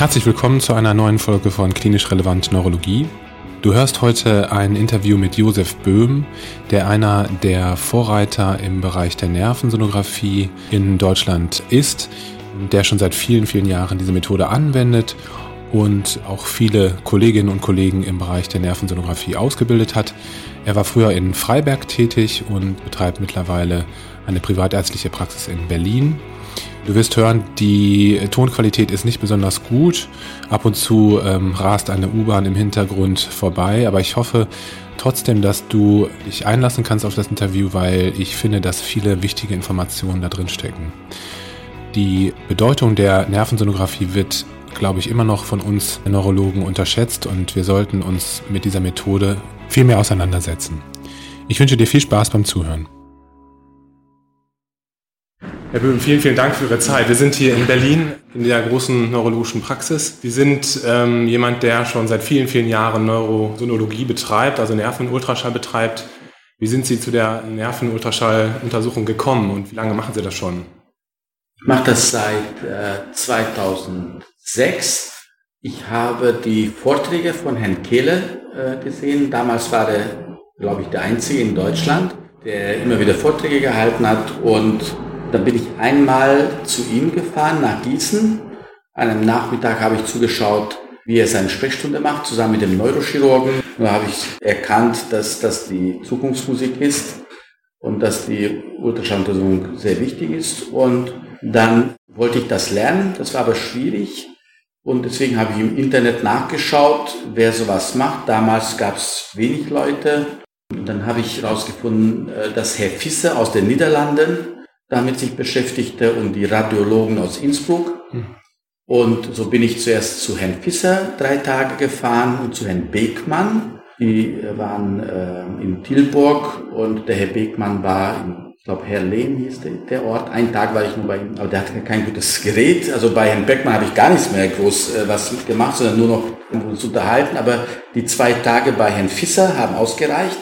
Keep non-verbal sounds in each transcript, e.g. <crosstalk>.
Herzlich willkommen zu einer neuen Folge von Klinisch Relevant Neurologie. Du hörst heute ein Interview mit Josef Böhm, der einer der Vorreiter im Bereich der Nervensonographie in Deutschland ist, der schon seit vielen, vielen Jahren diese Methode anwendet und auch viele Kolleginnen und Kollegen im Bereich der Nervensonographie ausgebildet hat. Er war früher in Freiberg tätig und betreibt mittlerweile eine privatärztliche Praxis in Berlin Du wirst hören, die Tonqualität ist nicht besonders gut. Ab und zu ähm, rast eine U-Bahn im Hintergrund vorbei, aber ich hoffe trotzdem, dass du dich einlassen kannst auf das Interview, weil ich finde, dass viele wichtige Informationen da drin stecken. Die Bedeutung der Nervensonographie wird, glaube ich, immer noch von uns Neurologen unterschätzt und wir sollten uns mit dieser Methode viel mehr auseinandersetzen. Ich wünsche dir viel Spaß beim Zuhören. Herr Böhm, vielen, vielen Dank für Ihre Zeit. Wir sind hier in Berlin in der großen neurologischen Praxis. Sie sind ähm, jemand, der schon seit vielen, vielen Jahren Neurosonologie betreibt, also Nervenultraschall betreibt. Wie sind Sie zu der Nervenultraschalluntersuchung gekommen und wie lange machen Sie das schon? Ich mache das seit äh, 2006. Ich habe die Vorträge von Herrn Kehle äh, gesehen. Damals war er, glaube ich, der Einzige in Deutschland, der immer wieder Vorträge gehalten hat und dann bin ich einmal zu ihm gefahren nach Gießen. An einem Nachmittag habe ich zugeschaut, wie er seine Sprechstunde macht, zusammen mit dem Neurochirurgen. Da habe ich erkannt, dass das die Zukunftsmusik ist und dass die Ultraschalluntersuchung sehr wichtig ist. Und dann wollte ich das lernen, das war aber schwierig. Und deswegen habe ich im Internet nachgeschaut, wer sowas macht. Damals gab es wenig Leute. Und dann habe ich herausgefunden, äh, dass Herr Fisser aus den Niederlanden damit sich beschäftigte und die Radiologen aus Innsbruck. Und so bin ich zuerst zu Herrn Fisser drei Tage gefahren und zu Herrn Beckmann. Die waren äh, in Tilburg und der Herr Beckmann war in, ich glaube, Herr Lehn hieß der, der, Ort. Ein Tag war ich nur bei ihm, aber der hatte kein gutes Gerät. Also bei Herrn Beckmann habe ich gar nichts mehr groß äh, was gemacht, sondern nur noch uns unterhalten. Aber die zwei Tage bei Herrn Fisser haben ausgereicht,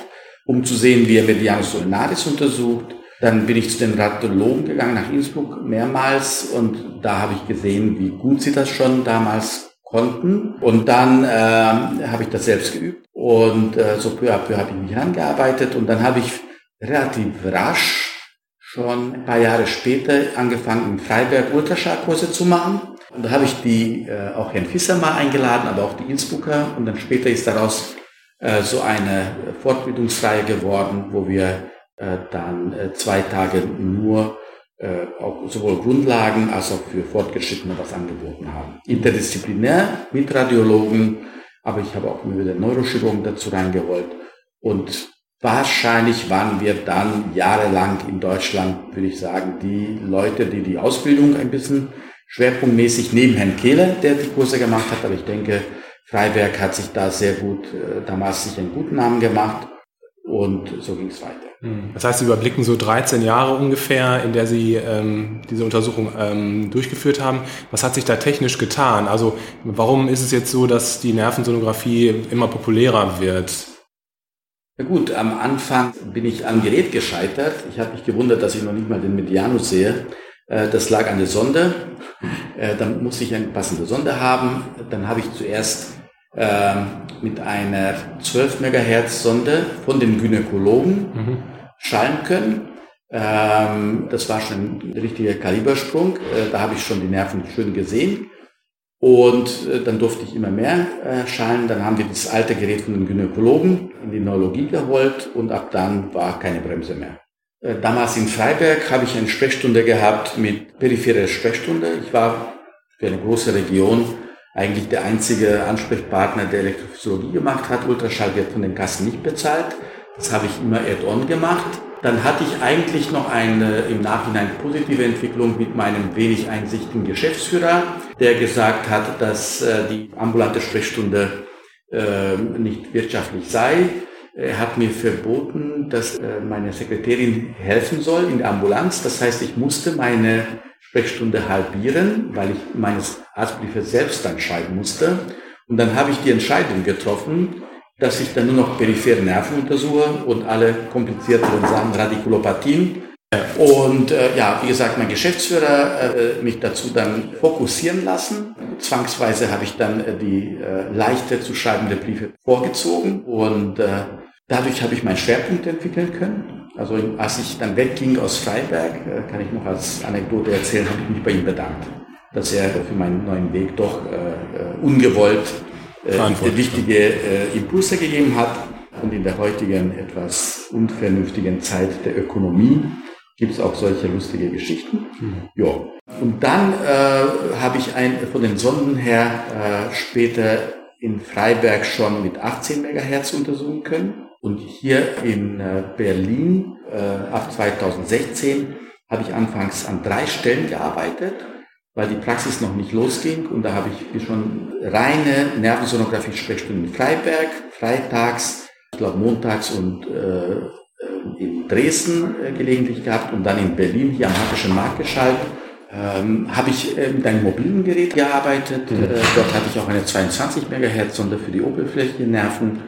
um zu sehen, wie er Medianus ulnaris untersucht, dann bin ich zu den Radiologen gegangen nach Innsbruck mehrmals und da habe ich gesehen, wie gut sie das schon damals konnten. Und dann äh, habe ich das selbst geübt und äh, so peu à peu habe ich mich angearbeitet und dann habe ich relativ rasch schon ein paar Jahre später angefangen, in Freiberg Ultraschallkurse zu machen. Und da habe ich die äh, auch Herrn Fisser mal eingeladen, aber auch die Innsbrucker. Und dann später ist daraus äh, so eine Fortbildungsreihe geworden, wo wir äh, dann äh, zwei Tage nur äh, auch sowohl Grundlagen als auch für Fortgeschrittene was angeboten haben. Interdisziplinär mit Radiologen, aber ich habe auch immer wieder Neurochirurgen dazu reingeholt. Und wahrscheinlich waren wir dann jahrelang in Deutschland, würde ich sagen, die Leute, die die Ausbildung ein bisschen schwerpunktmäßig neben Herrn Kehle, der die Kurse gemacht hat, aber ich denke, Freiberg hat sich da sehr gut, damals sich einen guten Namen gemacht und so ging es weiter. Hm. Das heißt, Sie überblicken so 13 Jahre ungefähr, in der Sie ähm, diese Untersuchung ähm, durchgeführt haben. Was hat sich da technisch getan? Also warum ist es jetzt so, dass die Nervensonographie immer populärer wird? Na gut, am Anfang bin ich am Gerät gescheitert. Ich habe mich gewundert, dass ich noch nicht mal den Medianus sehe. Äh, das lag an der Sonde. Äh, dann musste ich eine passende Sonde haben. Dann habe ich zuerst mit einer 12 MHz Sonde von den Gynäkologen mhm. schallen können. Ähm, das war schon ein richtiger Kalibersprung. Äh, da habe ich schon die Nerven schön gesehen. Und äh, dann durfte ich immer mehr äh, schallen. Dann haben wir das alte Gerät von den Gynäkologen in die Neurologie geholt und ab dann war keine Bremse mehr. Damals in Freiberg habe ich eine Sprechstunde gehabt mit peripherer Sprechstunde. Ich war für eine große Region eigentlich der einzige Ansprechpartner, der Elektrophysiologie gemacht hat. Ultraschall wird von den Kassen nicht bezahlt. Das habe ich immer add-on gemacht. Dann hatte ich eigentlich noch eine im Nachhinein positive Entwicklung mit meinem wenig einsichtigen Geschäftsführer, der gesagt hat, dass äh, die ambulante Sprechstunde äh, nicht wirtschaftlich sei. Er hat mir verboten, dass äh, meine Sekretärin helfen soll in der Ambulanz. Das heißt, ich musste meine Sprechstunde halbieren, weil ich meines Arztbriefe selbst dann schreiben musste. Und dann habe ich die Entscheidung getroffen, dass ich dann nur noch periphere Nerven untersuche und alle komplizierteren Sachen, Radikulopathien, Und äh, ja, wie gesagt, mein Geschäftsführer äh, mich dazu dann fokussieren lassen. Zwangsweise habe ich dann äh, die äh, leichter zu schreibende Briefe vorgezogen und äh, dadurch habe ich meinen Schwerpunkt entwickeln können. Also als ich dann wegging aus Freiberg, äh, kann ich noch als Anekdote erzählen, habe ich mich bei ihm bedankt, dass er für meinen neuen Weg doch äh, äh ungewollt äh, wichtige äh, Impulse gegeben hat. Und in der heutigen etwas unvernünftigen Zeit der Ökonomie gibt es auch solche lustige Geschichten. Mhm. Ja. Und dann äh, habe ich ein, von den Sonden her äh, später in Freiberg schon mit 18 Megahertz untersuchen können. Und hier in äh, Berlin äh, ab 2016 habe ich anfangs an drei Stellen gearbeitet, weil die Praxis noch nicht losging. Und da habe ich schon reine Nervensonographie-Sprechstunden in Freiberg, freitags, ich glaube montags und äh, in Dresden äh, gelegentlich gehabt und dann in Berlin hier am Hackischen Markt geschaltet. Ähm, habe ich äh, mit einem mobilen Gerät gearbeitet. Mhm. Äh, dort hatte ich auch eine 22 MHz Sonde für die Oberflächennerven.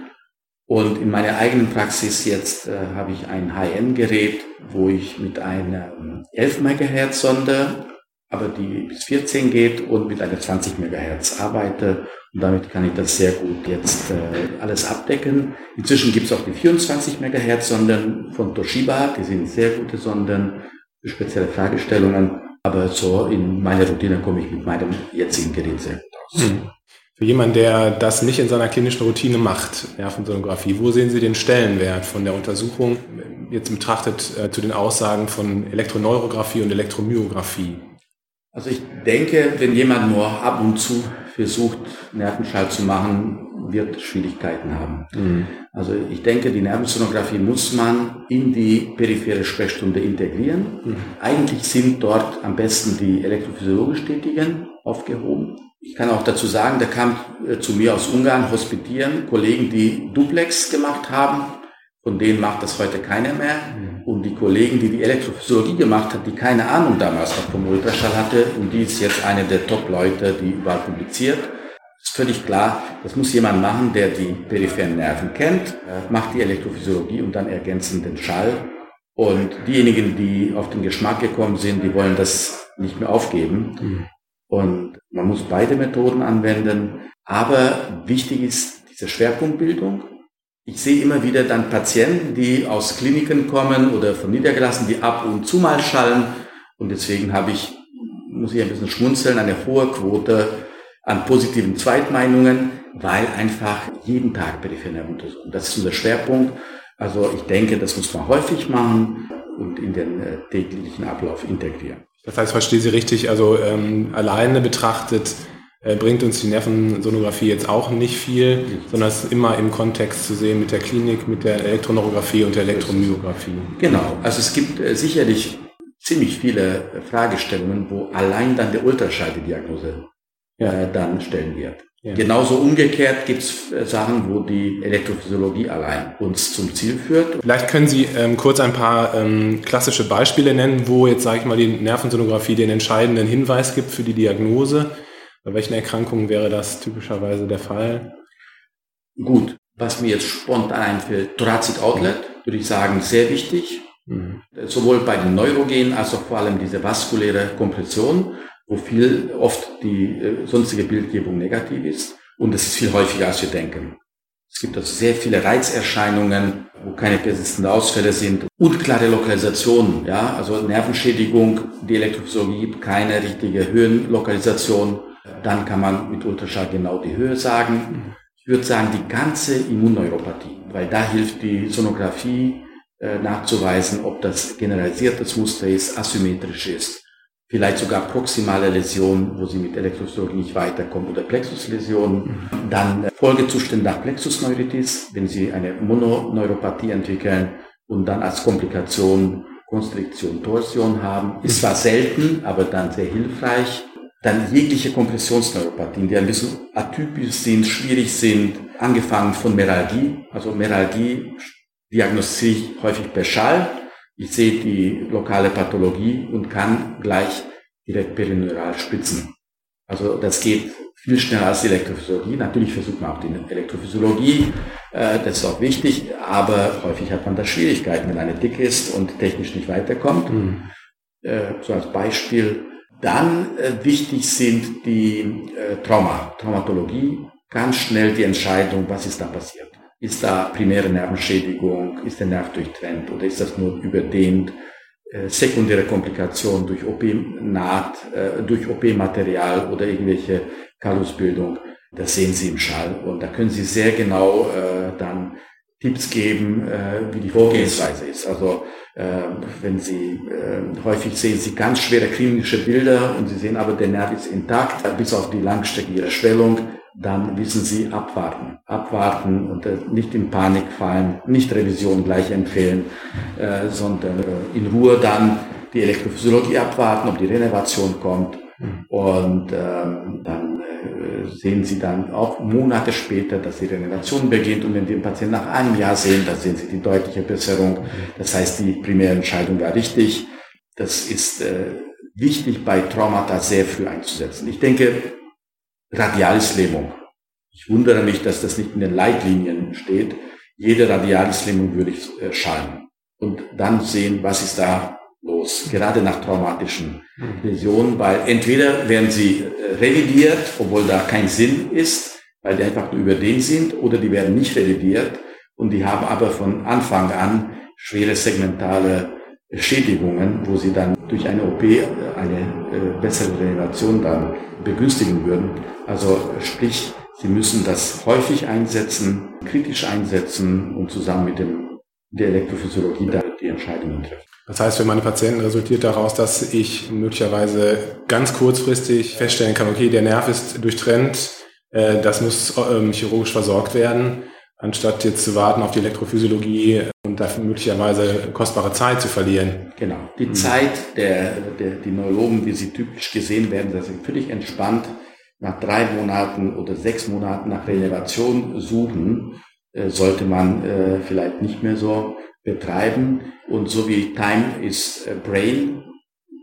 Und in meiner eigenen Praxis jetzt äh, habe ich ein High-End-Gerät, wo ich mit einer 11 MHz Sonde, aber die bis 14 geht und mit einer 20 MHz arbeite und damit kann ich das sehr gut jetzt äh, alles abdecken. Inzwischen gibt es auch die 24 MHz Sonden von Toshiba, die sind sehr gute Sonden für spezielle Fragestellungen. Aber so in meiner Routine komme ich mit meinem jetzigen Gerät sehr gut aus. Hm. Für jemanden, der das nicht in seiner klinischen Routine macht, Nervensonographie, wo sehen Sie den Stellenwert von der Untersuchung jetzt betrachtet äh, zu den Aussagen von Elektroneurographie und Elektromyographie? Also ich denke, wenn jemand nur ab und zu versucht, Nervenschall zu machen, wird Schwierigkeiten haben. Mhm. Also ich denke, die Nervensonographie muss man in die periphere Sprechstunde integrieren. Mhm. Eigentlich sind dort am besten die elektrophysiologisch Tätigen aufgehoben. Ich kann auch dazu sagen, da kam äh, zu mir aus Ungarn hospitieren Kollegen, die Duplex gemacht haben. Von denen macht das heute keiner mehr. Mhm. Und die Kollegen, die die Elektrophysiologie gemacht hat, die keine Ahnung damals noch vom Ultraschall hatte, und die ist jetzt eine der Top-Leute, die überall publiziert. Ist völlig klar, das muss jemand machen, der die peripheren Nerven kennt, macht die Elektrophysiologie und dann ergänzend den Schall. Und diejenigen, die auf den Geschmack gekommen sind, die wollen das nicht mehr aufgeben. Mhm. Und man muss beide Methoden anwenden. Aber wichtig ist diese Schwerpunktbildung. Ich sehe immer wieder dann Patienten, die aus Kliniken kommen oder von niedergelassen, die ab und zu mal schallen. Und deswegen habe ich, muss ich ein bisschen schmunzeln, eine hohe Quote an positiven Zweitmeinungen, weil einfach jeden Tag periphere untersuchen. Das ist unser Schwerpunkt. Also ich denke, das muss man häufig machen und in den äh, täglichen Ablauf integrieren. Das heißt, verstehe Sie richtig, also ähm, alleine betrachtet äh, bringt uns die Nervensonographie jetzt auch nicht viel, nicht. sondern es ist immer im Kontext zu sehen mit der Klinik, mit der Elektroneurographie und der Elektromyographie. Genau, also es gibt äh, sicherlich ziemlich viele Fragestellungen, wo allein dann der Ultraschall die Diagnose. Äh, dann stellen wird. Ja. Genauso umgekehrt gibt es äh, Sachen, wo die Elektrophysiologie allein uns zum Ziel führt. Vielleicht können Sie ähm, kurz ein paar ähm, klassische Beispiele nennen, wo jetzt, sage ich mal, die Nervensonographie den entscheidenden Hinweis gibt für die Diagnose. Bei welchen Erkrankungen wäre das typischerweise der Fall? Gut, was mir jetzt spontan einfällt, Thoracic Outlet, würde ich sagen, sehr wichtig. Mhm. Sowohl bei den Neurogenen als auch vor allem diese vaskuläre Kompression wo viel oft die äh, sonstige Bildgebung negativ ist. Und es ist viel häufiger, als wir denken. Es gibt also sehr viele Reizerscheinungen, wo keine persistenten Ausfälle sind. Unklare Lokalisationen, ja, also Nervenschädigung, die Elektrophysiologie gibt keine richtige Höhenlokalisation. Dann kann man mit Ultraschall genau die Höhe sagen. Ich würde sagen, die ganze Immunneuropathie, weil da hilft die Sonographie äh, nachzuweisen, ob das generalisiertes Muster ist, asymmetrisch ist vielleicht sogar proximale Läsionen, wo sie mit Elektrophysiologie nicht weiterkommen oder Plexusläsionen. Dann äh, Folgezustände nach Plexusneuritis, wenn sie eine Mononeuropathie entwickeln und dann als Komplikation Konstriktion, Torsion haben. Ist zwar selten, aber dann sehr hilfreich. Dann jegliche Kompressionsneuropathien, die ein bisschen atypisch sind, schwierig sind, angefangen von Meralgie. Also Meralgie diagnostiziere ich häufig per Schall ich sehe die lokale Pathologie und kann gleich direkt perineural spitzen. Also das geht viel schneller als die Elektrophysiologie. Natürlich versucht man auch die Elektrophysiologie, äh, das ist auch wichtig, aber häufig hat man da Schwierigkeiten, wenn eine dick ist und technisch nicht weiterkommt. Mhm. Äh, so als Beispiel. Dann äh, wichtig sind die Trauma, Traumatologie, ganz schnell die Entscheidung, was ist da passiert. Ist da primäre Nervenschädigung, ist der Nerv durchtrennt oder ist das nur überdehnt? sekundäre Komplikationen durch OP-Naht, durch OP-Material oder irgendwelche Kalusbildung. Das sehen Sie im Schall und da können Sie sehr genau äh, dann Tipps geben, äh, wie die Vorgehensweise ist. Also äh, wenn Sie äh, häufig sehen Sie ganz schwere klinische Bilder und Sie sehen aber der Nerv ist intakt bis auf die Langstrecke Ihrer Schwellung, dann wissen Sie abwarten, abwarten und äh, nicht in Panik fallen, nicht Revision gleich empfehlen, äh, sondern äh, in Ruhe dann die Elektrophysiologie abwarten, ob die Renovation kommt mhm. und ähm, dann sehen Sie dann auch Monate später, dass die Regeneration beginnt. Und wenn die den Patienten nach einem Jahr sehen, dann sehen Sie die deutliche Besserung. Das heißt, die primäre Entscheidung war richtig. Das ist äh, wichtig bei Traumata sehr früh einzusetzen. Ich denke, Radialislähmung. Ich wundere mich, dass das nicht in den Leitlinien steht. Jede Radialislähmung würde ich äh, schallen und dann sehen, was ist da los, gerade nach traumatischen Läsionen, weil entweder werden sie äh, revidiert, obwohl da kein Sinn ist, weil die einfach nur überdehnt sind, oder die werden nicht revidiert und die haben aber von Anfang an schwere segmentale Schädigungen, wo sie dann durch eine OP äh, eine äh, bessere Regeneration dann begünstigen würden. Also sprich, sie müssen das häufig einsetzen, kritisch einsetzen und zusammen mit dem der Elektrophysiologie da die Entscheidungen treffen. Das heißt, für meine Patienten resultiert daraus, dass ich möglicherweise ganz kurzfristig feststellen kann, okay, der Nerv ist durchtrennt, äh, das muss ähm, chirurgisch versorgt werden, anstatt jetzt zu warten auf die Elektrophysiologie und dafür möglicherweise kostbare Zeit zu verlieren. Genau. Die mhm. Zeit der, der, die Neurologen, wie sie typisch gesehen werden, dass sie völlig entspannt nach drei Monaten oder sechs Monaten nach Renovation suchen, äh, sollte man äh, vielleicht nicht mehr so betreiben. Und so wie Time is Brain,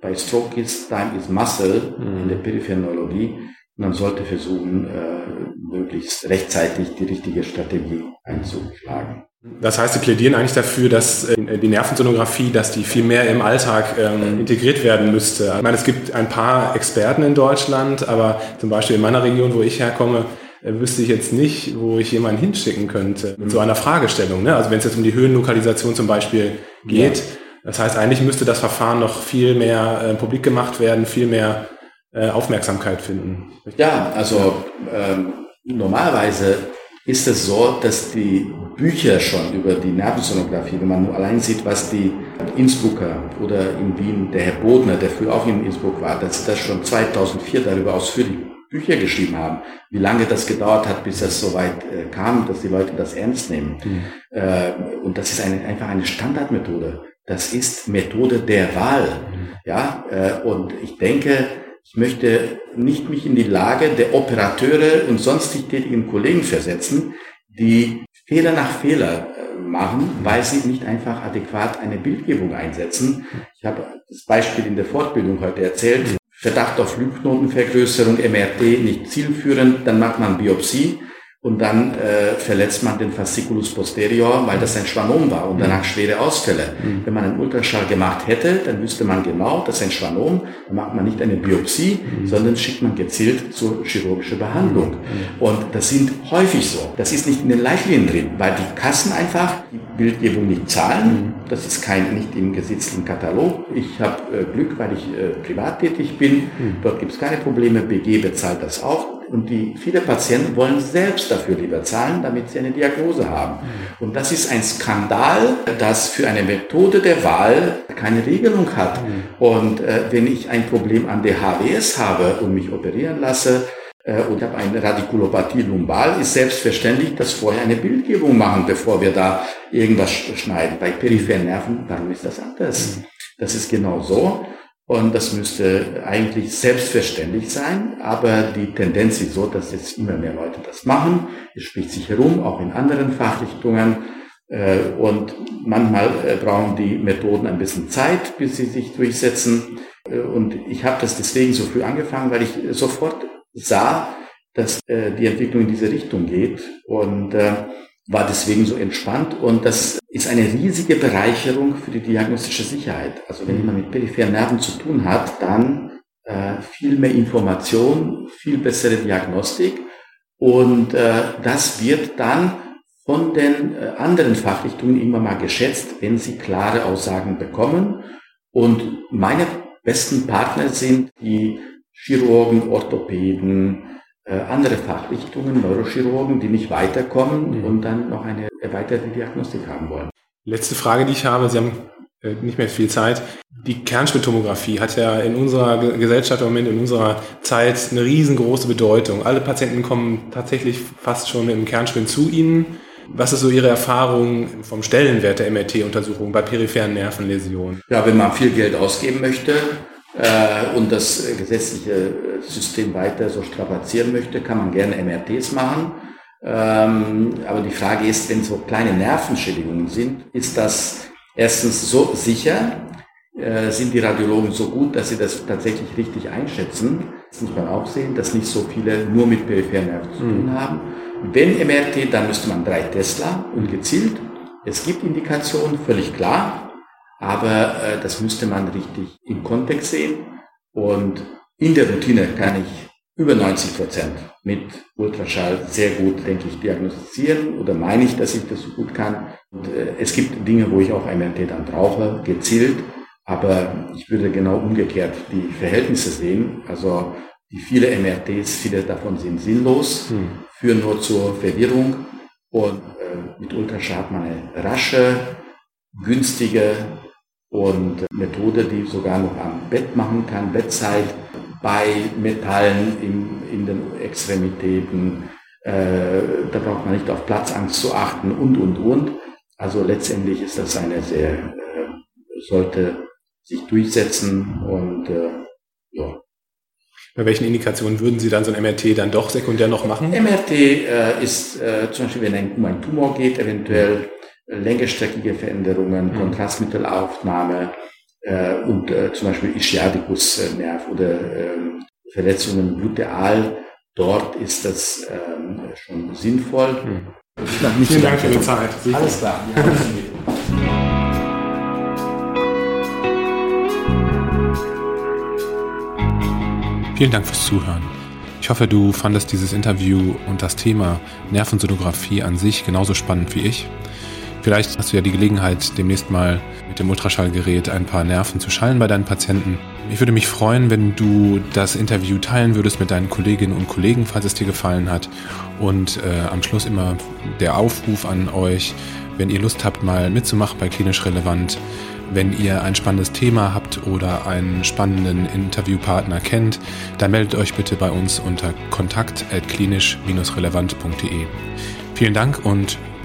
bei Stroke ist Time is Muscle mhm. in der peripheren Neurologie. Man sollte versuchen, äh, möglichst rechtzeitig die richtige Strategie einzuschlagen. Das heißt, Sie plädieren eigentlich dafür, dass äh, die Nervensonographie, dass die viel mehr im Alltag ähm, integriert werden müsste. Ich meine, es gibt ein paar Experten in Deutschland, aber zum Beispiel in meiner Region, wo ich herkomme, äh, wüsste ich jetzt nicht, wo ich jemanden hinschicken könnte mit so einer Fragestellung. Ne? Also wenn es jetzt um die Höhenlokalisation zum Beispiel geht, ja. das heißt eigentlich müsste das Verfahren noch viel mehr äh, publik gemacht werden, viel mehr äh, Aufmerksamkeit finden. Ja, also ähm, normalerweise ist es so, dass die Bücher schon über die Nervensonographie, wenn man nur allein sieht, was die Innsbrucker oder in Wien, der Herr Bodner, der früher auch in Innsbruck war, dass das schon 2004 darüber ausführlich Bücher geschrieben haben, wie lange das gedauert hat, bis es so weit äh, kam, dass die Leute das ernst nehmen. Mhm. Äh, und das ist eine, einfach eine Standardmethode. Das ist Methode der Wahl. Mhm. Ja, äh, und ich denke, ich möchte nicht mich in die Lage der Operateure und sonstig tätigen Kollegen versetzen, die Fehler nach Fehler äh, machen, weil sie nicht einfach adäquat eine Bildgebung einsetzen. Ich habe das Beispiel in der Fortbildung heute erzählt. Verdacht auf Lymphknotenvergrößerung, MRT nicht zielführend, dann macht man Biopsie und dann äh, verletzt man den Fasciculus posterior, weil das ein Schwannom war und danach schwere Ausfälle. Mhm. Wenn man einen Ultraschall gemacht hätte, dann wüsste man genau, das ist ein Schwannom, dann macht man nicht eine Biopsie, mhm. sondern schickt man gezielt zur chirurgischen Behandlung. Mhm. Und das sind häufig so. Das ist nicht in den Leitlinien drin, weil die Kassen einfach die Bildgebung nicht zahlen. Mhm. Das ist kein nicht im gesetzlichen Katalog. Ich habe äh, Glück, weil ich äh, privat tätig bin. Mhm. Dort gibt es keine Probleme. BG bezahlt das auch und die, viele Patienten wollen selbst dafür lieber zahlen, damit sie eine Diagnose haben. Und das ist ein Skandal, das für eine Methode der Wahl keine Regelung hat. Und äh, wenn ich ein Problem an der HWS habe und mich operieren lasse, äh, und habe eine Radikulopathie lumbal, ist selbstverständlich, dass vorher eine Bildgebung machen, bevor wir da irgendwas schneiden. Bei peripheren Nerven, dann ist das anders. Das ist genau so. Und das müsste eigentlich selbstverständlich sein, aber die Tendenz ist so, dass jetzt immer mehr Leute das machen. Es spricht sich herum, auch in anderen Fachrichtungen. Äh, und manchmal äh, brauchen die Methoden ein bisschen Zeit, bis sie sich durchsetzen. Äh, und ich habe das deswegen so früh angefangen, weil ich sofort sah, dass die Entwicklung in diese Richtung geht und war deswegen so entspannt und das ist eine riesige Bereicherung für die diagnostische Sicherheit. Also wenn jemand mit peripheren Nerven zu tun hat, dann äh, viel mehr Information, viel bessere Diagnostik und äh, das wird dann von den äh, anderen Fachrichtungen immer mal geschätzt, wenn sie klare Aussagen bekommen. Und meine besten Partner sind die Chirurgen, Orthopäden, andere Fachrichtungen, Neurochirurgen, die nicht weiterkommen mhm. und dann noch eine erweiterte Diagnostik haben wollen. Letzte Frage, die ich habe, Sie haben äh, nicht mehr viel Zeit. Die Kernspintomographie hat ja in unserer Gesellschaft im Moment, in unserer Zeit eine riesengroße Bedeutung. Alle Patienten kommen tatsächlich fast schon im Kernspin zu Ihnen. Was ist so Ihre Erfahrung vom Stellenwert der MRT-Untersuchung bei peripheren Nervenläsionen? Ja, wenn man viel Geld ausgeben möchte, äh, und das gesetzliche System weiter so strapazieren möchte, kann man gerne MRTs machen. Ähm, aber die Frage ist, wenn so kleine Nervenschädigungen sind, ist das erstens so sicher, äh, sind die Radiologen so gut, dass sie das tatsächlich richtig einschätzen. Das muss man auch sehen, dass nicht so viele nur mit peripheren Nerven zu tun mhm. haben. Wenn MRT, dann müsste man drei Tesla und gezielt. Es gibt Indikationen, völlig klar. Aber äh, das müsste man richtig im Kontext sehen. Und in der Routine kann ich über 90 Prozent mit Ultraschall sehr gut, denke ich, diagnostizieren oder meine ich, dass ich das so gut kann. Und, äh, es gibt Dinge, wo ich auch MRT dann brauche, gezielt, aber ich würde genau umgekehrt die Verhältnisse sehen. Also die viele MRTs, viele davon sind sinnlos, hm. führen nur zur Verwirrung und äh, mit Ultraschall hat man eine rasche, günstige und Methode, die sogar noch am Bett machen kann, Bettzeit bei Metallen in, in den Extremitäten. Äh, da braucht man nicht auf Platzangst zu achten und, und, und. Also letztendlich ist das eine sehr, äh, sollte sich durchsetzen und äh, ja. Bei welchen Indikationen würden Sie dann so ein MRT dann doch sekundär noch machen? MRT äh, ist äh, zum Beispiel, wenn es um einen Tumor geht, eventuell längerstreckige Veränderungen, mhm. Kontrastmittelaufnahme äh, und äh, zum Beispiel Ischiadicus-Nerv oder äh, Verletzungen gluteal. Dort ist das ähm, schon sinnvoll. Mhm. Vielen Dank für die Zeit. Alles klar. <laughs> Vielen Dank fürs Zuhören. Ich hoffe, du fandest dieses Interview und das Thema Nervensonographie an sich genauso spannend wie ich. Vielleicht hast du ja die Gelegenheit, demnächst mal mit dem Ultraschallgerät ein paar Nerven zu schallen bei deinen Patienten. Ich würde mich freuen, wenn du das Interview teilen würdest mit deinen Kolleginnen und Kollegen, falls es dir gefallen hat. Und äh, am Schluss immer der Aufruf an euch, wenn ihr Lust habt, mal mitzumachen bei Klinisch Relevant, wenn ihr ein spannendes Thema habt oder einen spannenden Interviewpartner kennt, dann meldet euch bitte bei uns unter kontakt.klinisch-relevant.de. Vielen Dank und